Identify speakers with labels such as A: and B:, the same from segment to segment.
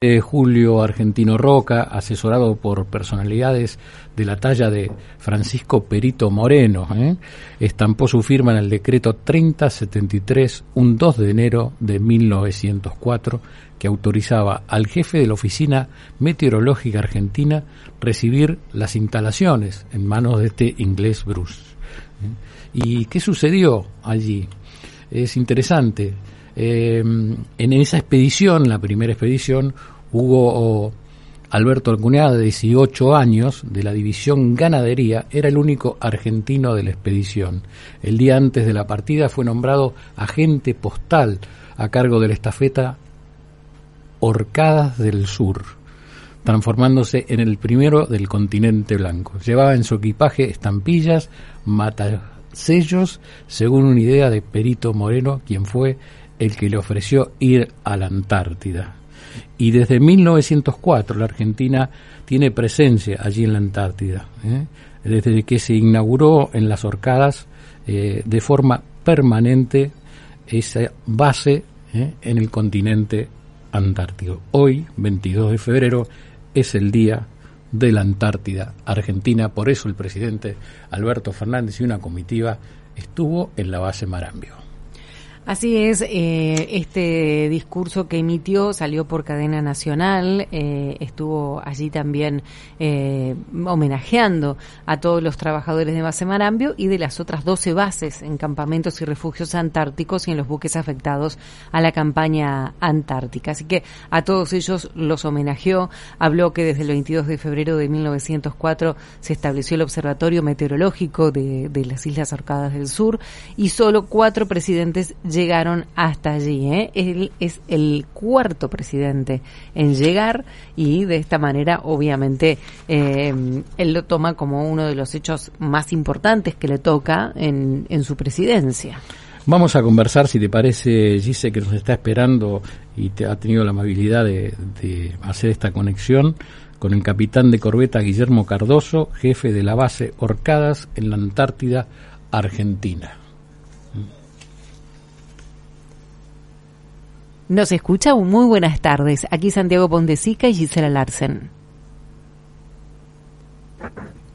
A: Julio Argentino Roca, asesorado por personalidades de la talla de Francisco Perito Moreno, ¿eh? estampó su firma en el decreto 3073, un 2 de enero de 1904, que autorizaba al jefe de la Oficina Meteorológica Argentina recibir las instalaciones en manos de este inglés Bruce. ¿eh? ¿Y qué sucedió allí? Es interesante eh, en esa expedición, la primera expedición, hubo Alberto Alcuneada, de 18 años, de la división ganadería, era el único argentino de la expedición. El día antes de la partida fue nombrado agente postal a cargo de la estafeta Orcadas del Sur, transformándose en el primero del continente blanco. Llevaba en su equipaje estampillas, matasellos, según una idea de Perito Moreno, quien fue el que le ofreció ir a la Antártida. Y desde 1904 la Argentina tiene presencia allí en la Antártida, ¿eh? desde que se inauguró en las Orcadas eh, de forma permanente esa base ¿eh? en el continente antártico. Hoy, 22 de febrero, es el día de la Antártida Argentina, por eso el presidente Alberto Fernández y una comitiva estuvo en la base Marambio.
B: Así es, eh, este discurso que emitió salió por cadena nacional, eh, estuvo allí también eh, homenajeando a todos los trabajadores de base Marambio y de las otras 12 bases en campamentos y refugios antárticos y en los buques afectados a la campaña antártica. Así que a todos ellos los homenajeó, habló que desde el 22 de febrero de 1904 se estableció el Observatorio Meteorológico de, de las Islas Orcadas del Sur y solo cuatro presidentes llegaron hasta allí. ¿eh? Él es el cuarto presidente en llegar y de esta manera, obviamente, eh, él lo toma como uno de los hechos más importantes que le toca en, en su presidencia.
A: Vamos a conversar, si te parece, Gise, que nos está esperando y te ha tenido la amabilidad de, de hacer esta conexión con el capitán de corbeta Guillermo Cardoso, jefe de la base Orcadas en la Antártida, Argentina.
B: Nos escucha muy buenas tardes. Aquí Santiago Pondesica y Gisela Larsen.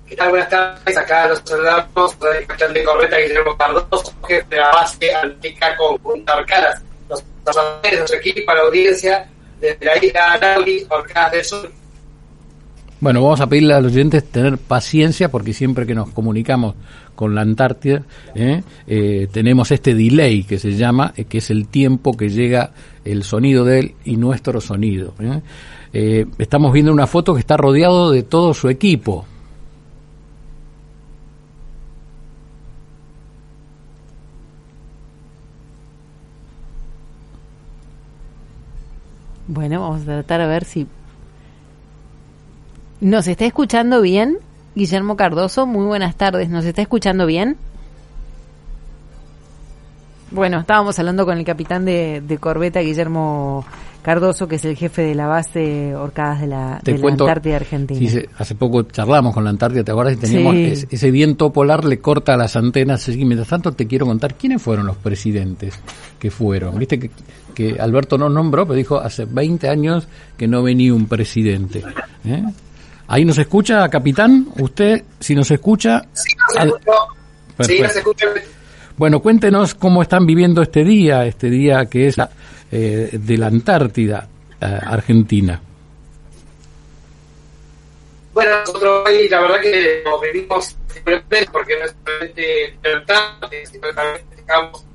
C: ¿Qué tal? Buenas tardes. Acá los saludamos de corbeta Guillermo Cardoso, jefe de la base Antica Conjunta Orcadas. Los trabajadores de nuestro equipo, a la audiencia desde la isla Nauri, Orcadas del Sur.
A: Bueno, vamos a pedirle a los oyentes tener paciencia porque siempre que nos comunicamos con la Antártida ¿eh? Eh, tenemos este delay que se llama, eh, que es el tiempo que llega el sonido de él y nuestro sonido. estamos viendo una foto que está rodeado de todo su equipo.
B: Bueno, vamos a tratar a ver si ¿Nos está escuchando bien? Guillermo Cardoso, muy buenas tardes. ¿Nos está escuchando bien? Bueno, estábamos hablando con el capitán de, corbeta, Guillermo Cardoso, que es el jefe de la base Orcadas de la, de la Antártida Argentina.
A: Sí, hace poco charlamos con la Antártida, ¿te acuerdas? Y teníamos ese, viento polar le corta las antenas. Y mientras tanto te quiero contar quiénes fueron los presidentes que fueron. Viste que, que Alberto no nombró, pero dijo hace 20 años que no venía un presidente. ¿eh? ¿Ahí nos escucha, capitán? ¿Usted, si nos escucha?
C: Sí, nos escucha.
A: Bueno, cuéntenos cómo están viviendo este día, este día que es eh, de la Antártida, eh, Argentina.
C: Bueno, nosotros hoy la verdad que nos vivimos porque no es solamente de sino también estamos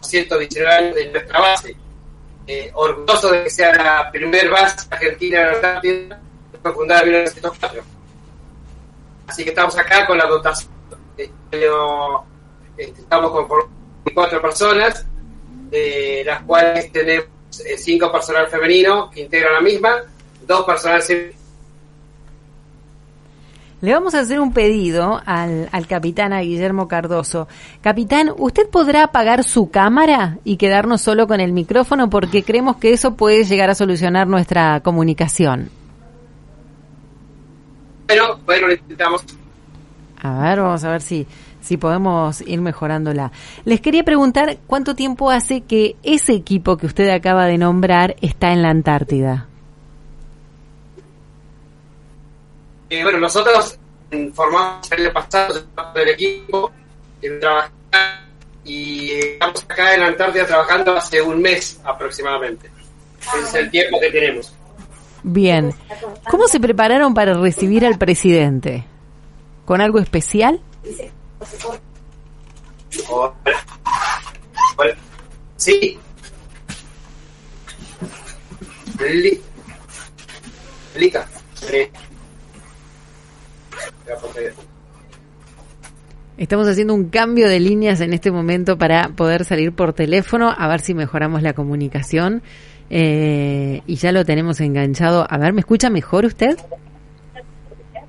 C: 119 años de nuestra base. Eh, orgulloso de que sea la primera base argentina en la Antártida fundada en 1904. Así que estamos acá con la dotación. Este, estamos con cuatro personas, de las cuales tenemos eh, cinco personal femenino que integran la misma, dos personal
B: le vamos a hacer un pedido al, al capitán, a Guillermo Cardoso. Capitán, ¿usted podrá apagar su cámara y quedarnos solo con el micrófono? Porque creemos que eso puede llegar a solucionar nuestra comunicación.
C: Bueno, bueno, lo intentamos.
B: A ver, vamos a ver si, si podemos ir mejorándola. Les quería preguntar cuánto tiempo hace que ese equipo que usted acaba de nombrar está en la Antártida.
C: Eh, bueno, nosotros formamos el año pasado del equipo y estamos acá en la Antártida trabajando hace un mes aproximadamente. Ese es el tiempo que tenemos.
B: Bien. ¿Cómo se prepararon para recibir al presidente? ¿Con algo especial?
C: Sí. Explica.
B: Estamos haciendo un cambio de líneas en este momento para poder salir por teléfono, a ver si mejoramos la comunicación. Eh, y ya lo tenemos enganchado. A ver, ¿me escucha mejor usted?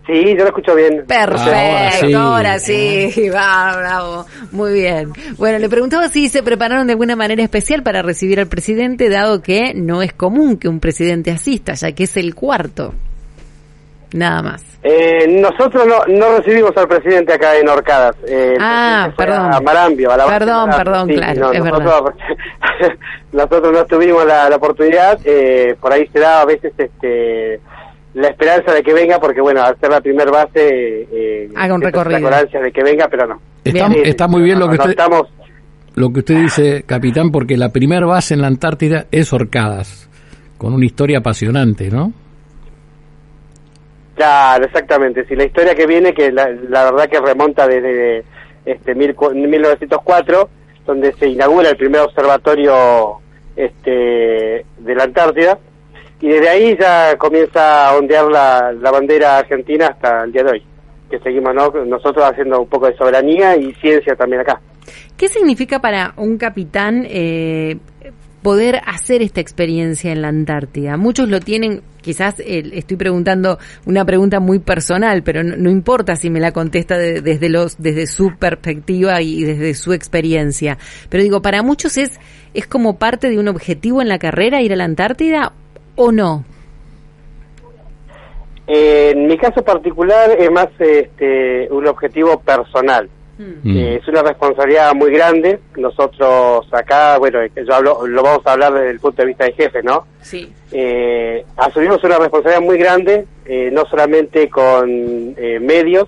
D: Sí, yo lo escucho bien.
B: Perfecto, ahora sí, va, bravo, muy bien. Bueno, le preguntaba si se prepararon de alguna manera especial para recibir al presidente, dado que no es común que un presidente asista, ya que es el cuarto. Nada más.
D: Eh, nosotros no, no recibimos al presidente acá en Orcadas.
B: Eh, ah, perdón.
D: A Marambio, a la
B: Perdón, perdón, claro, es
D: nosotros, nosotros no tuvimos la, oportunidad, eh, por ahí se da a veces este la esperanza de que venga, porque bueno, al ser la primer base,
B: eh, haga un recorrido.
D: de que venga, pero no.
A: Está, está muy bien lo que usted... Estamos, lo que usted dice, capitán, porque la primer base en la Antártida es Orcadas, con una historia apasionante, ¿no?
D: Claro, exactamente. Si la historia que viene, que la, verdad que remonta desde este 1904, donde se inaugura el primer observatorio este, de la Antártida, y desde ahí ya comienza a ondear la, bandera argentina hasta el día de hoy, que seguimos nosotros haciendo un poco de soberanía y ciencia también acá.
B: ¿Qué significa para un capitán eh, poder hacer esta experiencia en la Antártida. Muchos lo tienen, quizás estoy preguntando una pregunta muy personal, pero no, importa si me la contesta desde los desde su perspectiva y desde su experiencia. Pero digo, para muchos es es como parte de un objetivo en la carrera ir a la Antártida o no.
D: en mi caso particular es más este, un objetivo personal. Mm. Eh, es una responsabilidad muy grande. Nosotros acá, bueno, yo hablo, lo vamos a hablar desde el punto de vista de jefe, ¿no?
B: Sí.
D: Eh, asumimos una responsabilidad muy grande, eh, no solamente con medios,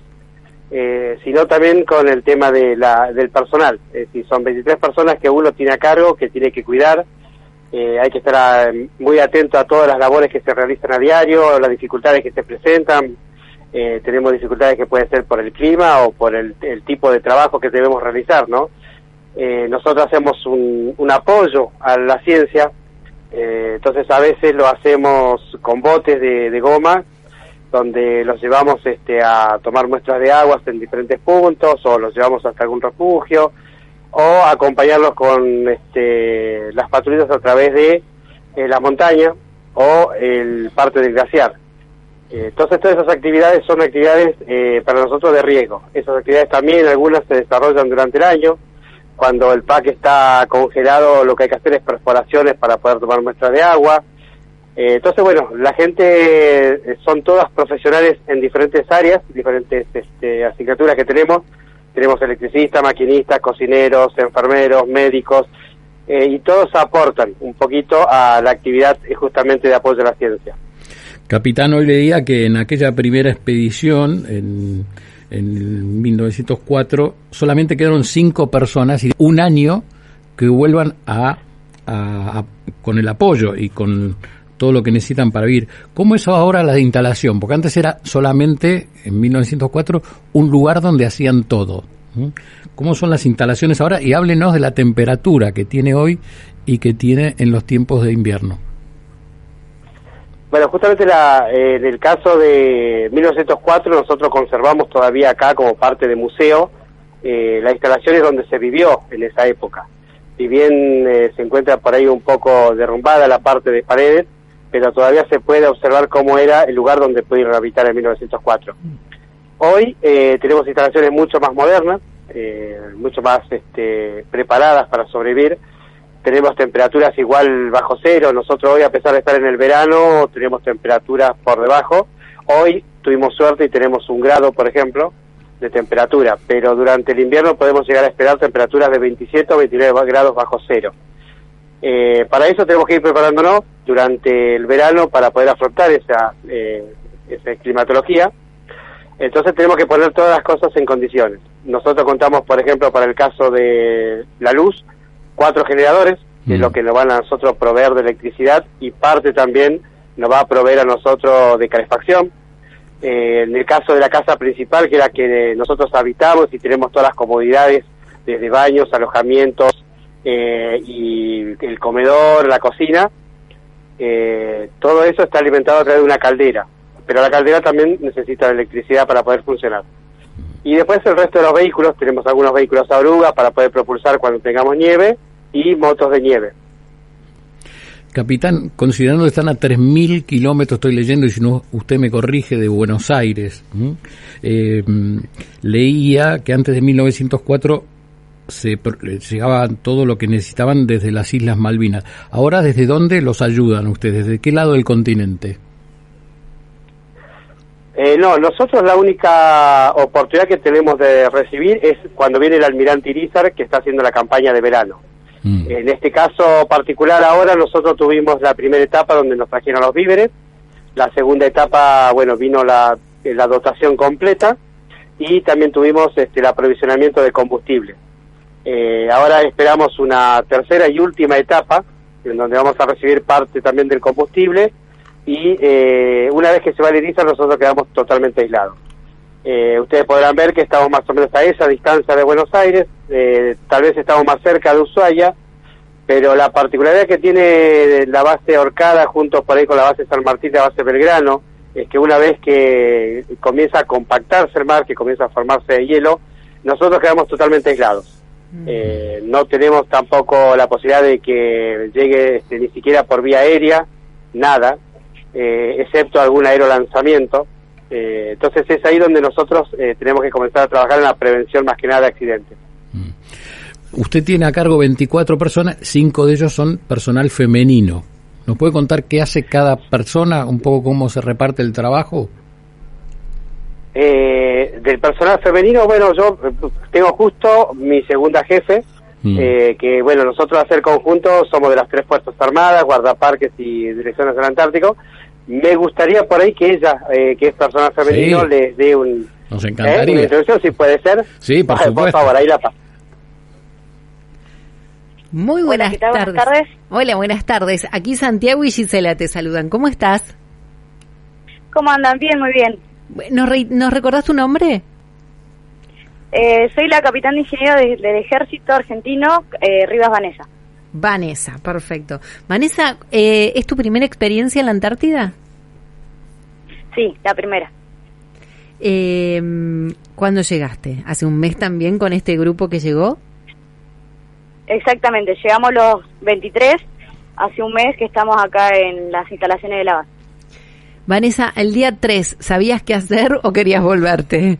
D: sino también con el tema de la, del personal. Es decir, son 23 personas que uno tiene a cargo, que tiene que cuidar. Hay que estar muy atento a todas las labores que se realizan a diario, las dificultades que se presentan. Eh, tenemos dificultades que pueden ser por el clima o por el, tipo de trabajo que debemos realizar, ¿no? Eh, nosotros hacemos un, apoyo a la ciencia, eh, entonces a veces lo hacemos con botes de, goma, donde los llevamos este, a tomar muestras de aguas en diferentes puntos, o los llevamos hasta algún refugio, o acompañarlos con este, las patrullas a través de la montaña o el parte del glaciar. Eh, entonces todas esas actividades son actividades eh, para nosotros de riesgo. Esas actividades también algunas se desarrollan durante el año. Cuando el PAC está congelado lo que hay que hacer es perforaciones para poder tomar muestras de agua. Eh, entonces bueno, la gente son todas profesionales en diferentes áreas, diferentes este, asignaturas que tenemos. Tenemos electricistas, maquinistas, cocineros, enfermeros, médicos, y todos aportan un poquito a la actividad justamente de apoyo a la ciencia.
A: Capitán, hoy leía que en aquella primera expedición, en, en 1904, solamente quedaron cinco personas y un año que vuelvan a, con el apoyo y con todo lo que necesitan para vivir. ¿Cómo es ahora la instalación? Porque antes era solamente, en 1904, un lugar donde hacían todo. ¿Cómo son las instalaciones ahora? Y háblenos de la temperatura que tiene hoy y que tiene en los tiempos de invierno.
D: Bueno, justamente la, en el caso de 1904 nosotros conservamos todavía acá como parte de museo eh, las instalaciones donde se vivió en esa época. si bien eh, se encuentra por ahí un poco derrumbada la parte de paredes, pero todavía se puede observar cómo era el lugar donde pudieron habitar en 1904. Hoy eh, tenemos instalaciones mucho más modernas, eh, mucho más este, preparadas para sobrevivir. Tenemos temperaturas igual bajo cero. Nosotros hoy, a pesar de estar en el verano, tenemos temperaturas por debajo. Hoy tuvimos suerte y tenemos un grado, por ejemplo, de temperatura, pero durante el invierno podemos llegar a esperar temperaturas de 27 o 29 grados bajo cero. Eh, para eso tenemos que ir preparándonos durante el verano para poder afrontar esa, eh, esa climatología. Entonces tenemos que poner todas las cosas en condiciones. Nosotros contamos, por ejemplo, para el caso de la luz, cuatro generadores, que es lo que nos van a nosotros proveer de electricidad, y parte también nos va a proveer a nosotros de calefacción. Eh, en el caso de la casa principal, que era que nosotros habitamos y tenemos todas las comodidades, desde baños, alojamientos eh, y el comedor, la cocina, eh, todo eso está alimentado a través de una caldera, pero la caldera también necesita electricidad para poder funcionar. Y después el resto de los vehículos, tenemos algunos vehículos a oruga para poder propulsar cuando tengamos nieve y motos de nieve.
A: Capitán, considerando que están a 3.000 kilómetros, estoy leyendo, y si no usted me corrige, de Buenos Aires, eh, leía que antes de 1904 se llegaba todo lo que necesitaban desde las Islas Malvinas. Ahora, ¿desde dónde los ayudan ustedes? ¿Desde qué lado del continente?
D: Eh, no, nosotros la única oportunidad que tenemos de recibir es cuando viene el almirante Irizar, que está haciendo la campaña de verano. Mm. En este caso particular ahora nosotros tuvimos la primera etapa donde nos trajeron los víveres, la segunda etapa, bueno, vino la, la dotación completa y también tuvimos este, el aprovisionamiento de combustible. Eh, ahora esperamos una tercera y última etapa en donde vamos a recibir parte también del combustible y eh, una vez que se va el Irizar nosotros quedamos totalmente aislados. Eh, ustedes podrán ver que estamos más o menos a esa distancia de Buenos Aires, eh, tal vez estamos más cerca de Ushuaia, pero la particularidad que tiene la base Orcada junto por ahí con la base San Martín y la base Belgrano es que una vez que comienza a compactarse el mar, que comienza a formarse hielo, nosotros quedamos totalmente aislados. Eh, no tenemos tampoco la posibilidad de que llegue este, ni siquiera por vía aérea, nada, excepto algún aerolanzamiento. Eh, entonces es ahí donde nosotros eh, tenemos que comenzar a trabajar en la prevención más que nada de accidentes. Mm.
A: Usted tiene a cargo 24 personas, cinco de ellos son personal femenino. ¿Nos puede contar qué hace cada persona, un poco cómo se reparte el trabajo?
D: Eh, del personal femenino, bueno, yo tengo justo mi segunda jefe, mm. que bueno, nosotros a hacer conjunto somos de las tres Fuerzas Armadas, guardaparques y Direcciones del Antártico, me gustaría por ahí que ella, eh, que es persona femenino, les dé un,
A: Nos ¿eh? encantaría.
D: una introducción, si puede ser.
A: Sí, por, supuesto. por favor,
D: ahí la paz.
B: Muy buenas,
E: Hola, tardes. buenas tardes.
B: Hola, buenas tardes. Aquí Santiago y Gisela te saludan. ¿Cómo estás?
E: ¿Cómo andan? Bien, muy bien.
B: ¿Nos, re ¿nos recordás tu nombre?
E: Eh, soy la capitán de ingeniero del ejército argentino, eh, Rivas Vanessa.
B: Vanessa, perfecto. Vanessa, eh, ¿es tu primera experiencia en la Antártida?
E: Sí, la primera.
B: Eh, ¿Cuándo llegaste? ¿Hace un mes también con este grupo que llegó?
E: Exactamente, llegamos los 23, hace un mes que estamos acá en las instalaciones de la base.
B: Vanessa, el día 3, ¿sabías qué hacer o querías volverte?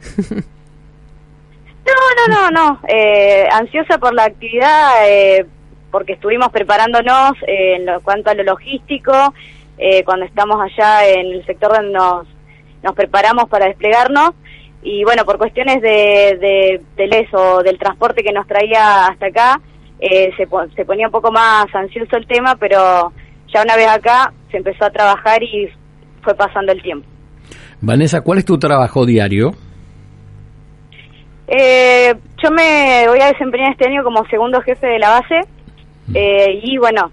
E: no, no, no, no. Eh, ansiosa por la actividad, eh, porque estuvimos preparándonos eh, en lo, cuanto a lo logístico, eh, cuando estamos allá en el sector donde nos, nos preparamos para desplegarnos, y bueno, por cuestiones de, de, del eso, del transporte que nos traía hasta acá, eh, se, se ponía un poco más ansioso el tema, pero ya una vez acá se empezó a trabajar y fue pasando el tiempo.
A: Vanessa, ¿cuál es tu trabajo diario?
E: Eh, yo me voy a desempeñar este año como segundo jefe de la base eh, y bueno,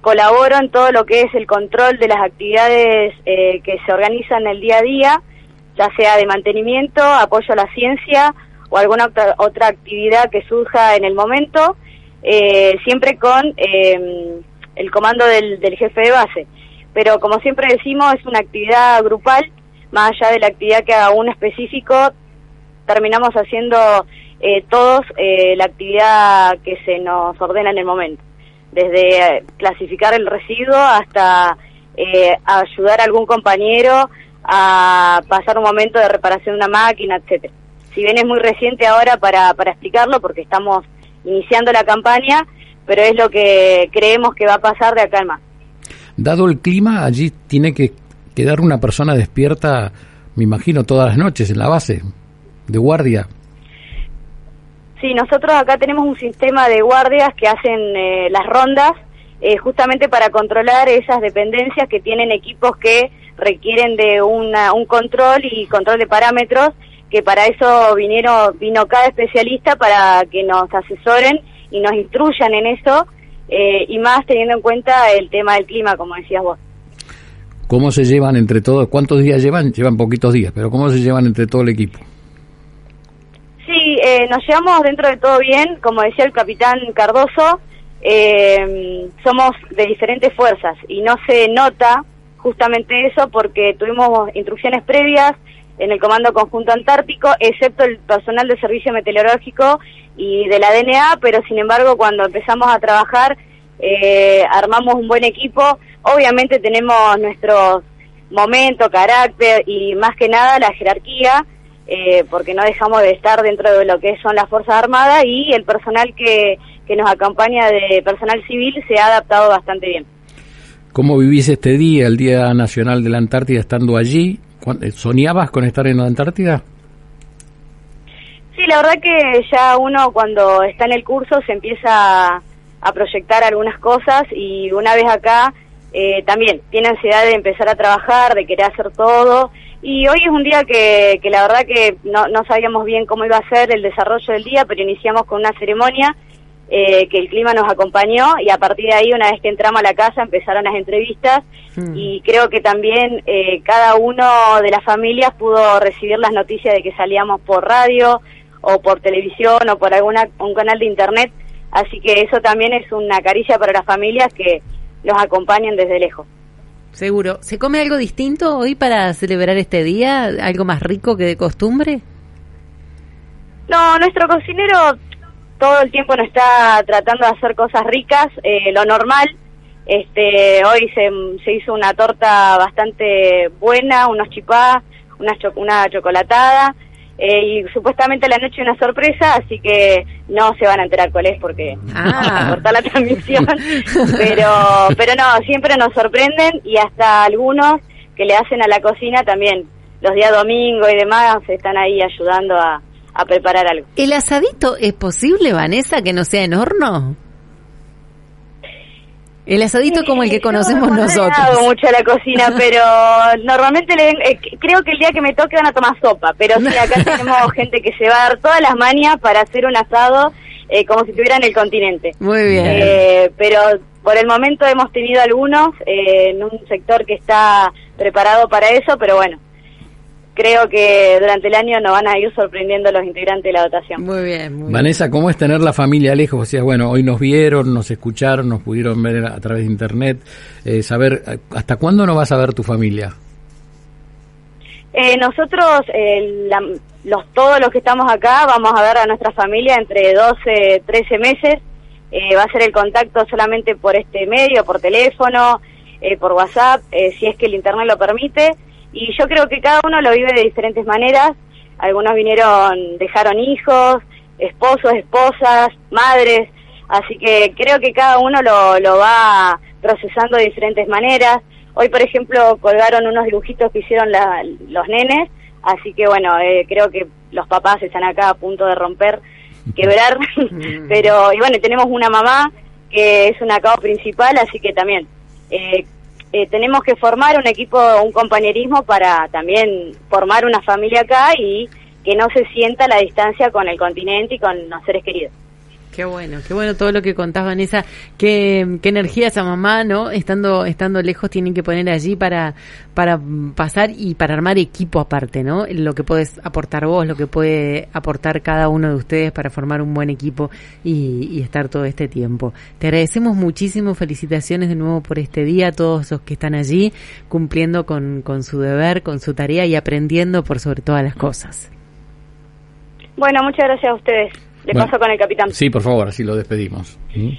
E: colaboro en todo lo que es el control de las actividades eh, que se organizan el día a día, ya sea de mantenimiento, apoyo a la ciencia o alguna otra, otra actividad que surja en el momento, eh, siempre con eh, el comando del, del jefe de base. Pero como siempre decimos, es una actividad grupal, más allá de la actividad que haga uno específico, terminamos haciendo eh, todos eh, la actividad que se nos ordena en el momento, desde eh, clasificar el residuo hasta eh, ayudar a algún compañero a pasar un momento de reparación de una máquina, etcétera. Si bien es muy reciente ahora para, para explicarlo, porque estamos iniciando la campaña, pero es lo que creemos que va a pasar de acá en más.
A: Dado el clima, allí tiene que quedar una persona despierta, me imagino, todas las noches en la base, de guardia.
E: Sí, nosotros acá tenemos un sistema de guardias que hacen eh, las rondas eh, justamente para controlar esas dependencias que tienen equipos que requieren de una, un control y control de parámetros, que para eso vinieron, vino cada especialista para que nos asesoren y nos instruyan en eso, eh, y más teniendo en cuenta el tema del clima, como decías vos.
A: ¿Cómo se llevan entre todos? ¿Cuántos días llevan? Llevan poquitos días, pero ¿cómo se llevan entre todo el equipo?
E: Sí, eh, nos llevamos dentro de todo bien, como decía el capitán Cardoso, eh, somos de diferentes fuerzas y no se nota justamente eso porque tuvimos instrucciones previas en el Comando Conjunto Antártico, excepto el personal de servicio meteorológico y de la DNA, pero sin embargo cuando empezamos a trabajar eh, armamos un buen equipo, obviamente tenemos nuestros momentos, carácter y más que nada la jerarquía, eh, porque no dejamos de estar dentro de lo que son las Fuerzas Armadas y el personal que, que nos acompaña de personal civil se ha adaptado bastante bien.
A: ¿Cómo vivís este día, el Día Nacional de la Antártida, estando allí? ¿Soñabas con estar en la Antártida?
E: Sí, la verdad que ya uno cuando está en el curso se empieza a proyectar algunas cosas y una vez acá eh, también tiene ansiedad de empezar a trabajar, de querer hacer todo y hoy es un día que, que la verdad que no, no sabíamos bien cómo iba a ser el desarrollo del día, pero iniciamos con una ceremonia eh, que el clima nos acompañó y a partir de ahí, una vez que entramos a la casa, empezaron las entrevistas mm. y creo que también eh, cada uno de las familias pudo recibir las noticias de que salíamos por radio o por televisión o por alguna un canal de internet, así que eso también es una caricia para las familias que nos acompañan desde lejos.
B: Seguro. ¿Se come algo distinto hoy para celebrar este día? ¿Algo más rico que de costumbre?
E: No, nuestro cocinero todo el tiempo nos está tratando de hacer cosas ricas, eh, lo normal. Este, hoy se, se, hizo una torta bastante buena, unos chipás, una, una chocolatada. Eh, y supuestamente la noche una sorpresa, así que no se van a enterar cuál es porque ah. cortar la transmisión. pero, pero no, siempre nos sorprenden y hasta algunos que le hacen a la cocina también los días domingo y demás están ahí ayudando a, a preparar algo.
B: ¿El asadito es posible, Vanessa, que no sea en horno? El asadito como el que conocemos
E: no
B: nosotros.
E: No mucho a la cocina, pero normalmente le, eh, creo que el día que me toque van a tomar sopa, pero sí, acá tenemos gente que se va a dar todas las mañas para hacer un asado eh, como si estuviera en el continente.
B: Muy bien.
E: Eh, pero por el momento hemos tenido algunos en un sector que está preparado para eso, pero bueno, creo que durante el año nos van a ir sorprendiendo los integrantes de la dotación.
B: Muy bien, muy
A: Vanessa, ¿cómo es tener la familia lejos? O sea, bueno, hoy nos vieron, nos escucharon, nos pudieron ver a través de internet. Eh, saber, ¿hasta cuándo no vas a ver tu familia?
E: Eh, nosotros, eh, los, todos los que estamos acá, vamos a ver a nuestra familia entre 12, 13 meses. va a ser el contacto solamente por este medio, por teléfono, por WhatsApp, si es que el Internet lo permite y yo creo que cada uno lo vive de diferentes maneras. Algunos vinieron, dejaron hijos, esposos, esposas, madres, así que creo que cada uno lo, lo va procesando de diferentes maneras. Hoy, por ejemplo, colgaron unos dibujitos que hicieron los nenes, así que bueno, eh, creo que los papás están acá a punto de romper, quebrar, pero y bueno, tenemos una mamá que es una cabo principal, así que también eh, eh, tenemos que formar un equipo, un compañerismo para también formar una familia acá y que no se sienta la distancia con el continente y con los seres queridos.
B: Qué bueno, qué bueno todo lo que contás, Vanessa. Qué, qué energía esa mamá, ¿no? Estando, estando lejos tienen que poner allí para, para pasar y para armar equipo aparte, ¿no? Lo que puedes aportar vos, lo que puede aportar cada uno de ustedes para formar un buen equipo y, y estar todo este tiempo. Te agradecemos muchísimo, felicitaciones de nuevo por este día a todos los que están allí cumpliendo con, con su deber, con su tarea y aprendiendo por sobre todas las cosas.
E: Bueno, muchas gracias a ustedes. Le
A: Bueno.
E: paso con el capitán.
A: Sí, por favor, así lo despedimos. ¿Mm?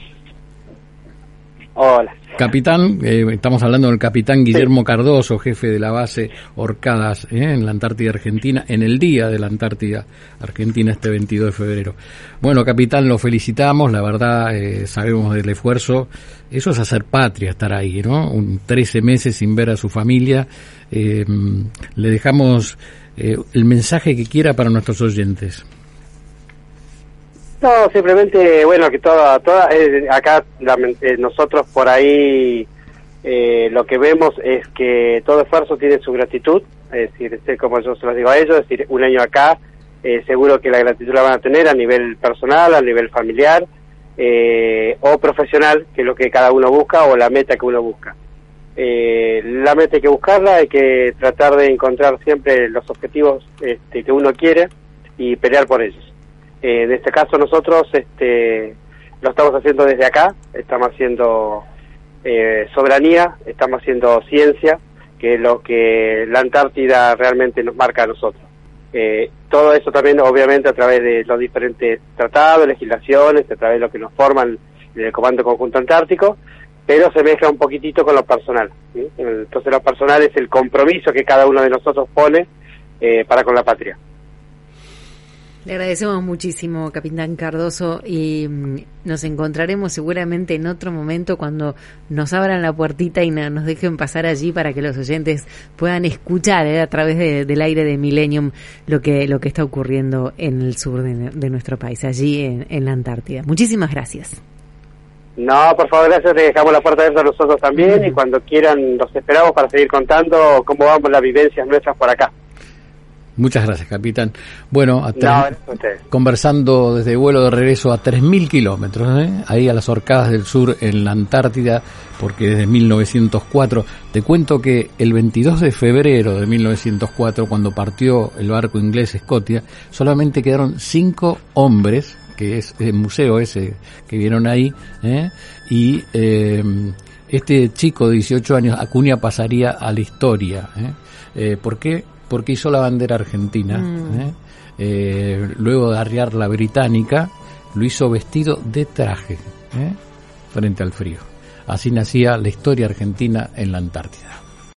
D: Hola.
A: Capitán, eh, estamos hablando del capitán Guillermo Cardoso, jefe de la base Orcadas eh, en la Antártida Argentina, en el día de la Antártida Argentina, este 22 de febrero. Bueno, capitán, lo felicitamos, la verdad eh, sabemos del esfuerzo. Eso es hacer patria, estar ahí, ¿no? Un 13 meses sin ver a su familia. Le dejamos el mensaje que quiera para nuestros oyentes.
D: No, simplemente, bueno, que toda, toda eh, acá lament- eh, nosotros por ahí eh, lo que vemos es que todo esfuerzo tiene su gratitud, es decir, este, como yo se los digo a ellos, es decir, un año acá, eh, seguro que la gratitud la van a tener a nivel personal, a nivel familiar eh, o profesional, que es lo que cada uno busca o la meta que uno busca. Eh, la meta hay que buscarla, hay que tratar de encontrar siempre los objetivos este, que uno quiere y pelear por ellos. Eh, en este caso nosotros este, lo estamos haciendo desde acá, estamos haciendo eh, soberanía, estamos haciendo ciencia, que es lo que la Antártida realmente nos marca a nosotros. Eh, todo eso también obviamente a través de los diferentes tratados, legislaciones, a través de lo que nos forman en el Comando Conjunto Antártico, pero se mezcla un poquitito con lo personal. Entonces lo personal es el compromiso que cada uno de nosotros pone eh, para con la patria.
B: Le agradecemos muchísimo, Capitán Cardoso, y mm, nos encontraremos seguramente en otro momento cuando nos abran la puertita y nos dejen pasar allí para que los oyentes puedan escuchar eh, a través de- del aire de Millennium lo que, lo que está ocurriendo en el sur de, de nuestro país, allí en, en la Antártida. Muchísimas gracias.
D: No, por favor, gracias. Le dejamos la puerta abierta a nosotros también y cuando quieran los esperamos para seguir contando cómo vamos las vivencias nuestras por acá.
A: Muchas gracias, capitán. Bueno,
D: No,
A: conversando desde vuelo de regreso a 3.000 kilómetros, ¿eh? ahí a las Orcadas del Sur, en la Antártida, porque desde 1904, te cuento que el 22 de febrero de 1904, cuando partió el barco inglés Scotia, solamente quedaron cinco hombres, que es el museo ese que vieron ahí, ¿eh? y eh, este chico de 18 años, Acuña, pasaría a la historia. ¿eh? Eh, ¿Por qué? Porque hizo la bandera argentina.
B: Mm.
A: ¿eh? Eh, luego de arriar la británica, lo hizo vestido de traje, ¿eh? frente al frío. Así nacía la historia argentina en la Antártida.